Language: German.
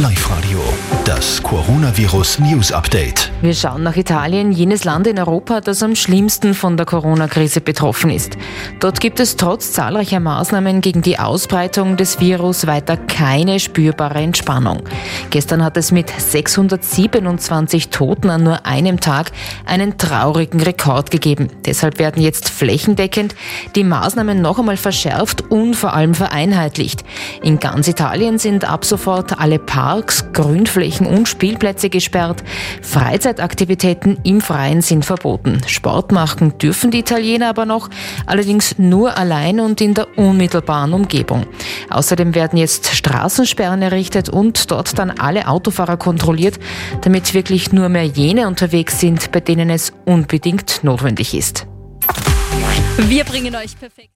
Live Radio, das Coronavirus News Update. Wir schauen nach Italien, jenes Land in Europa, das am schlimmsten von der Corona-Krise betroffen ist. Dort gibt es trotz zahlreicher Maßnahmen gegen die Ausbreitung des Virus weiter keine spürbare Entspannung. Gestern hat es mit 627 Toten an nur einem Tag einen traurigen Rekord gegeben. Deshalb werden jetzt flächendeckend die Maßnahmen noch einmal verschärft und vor allem vereinheitlicht. In ganz Italien sind ab sofort alle Parks Parks, Grünflächen und Spielplätze gesperrt. Freizeitaktivitäten im Freien sind verboten. Sport machen dürfen die Italiener aber noch, allerdings nur allein und in der unmittelbaren Umgebung. Außerdem werden jetzt Straßensperren errichtet und dort dann alle Autofahrer kontrolliert, damit wirklich nur mehr jene unterwegs sind, bei denen es unbedingt notwendig ist. Wir bringen euch perfekt.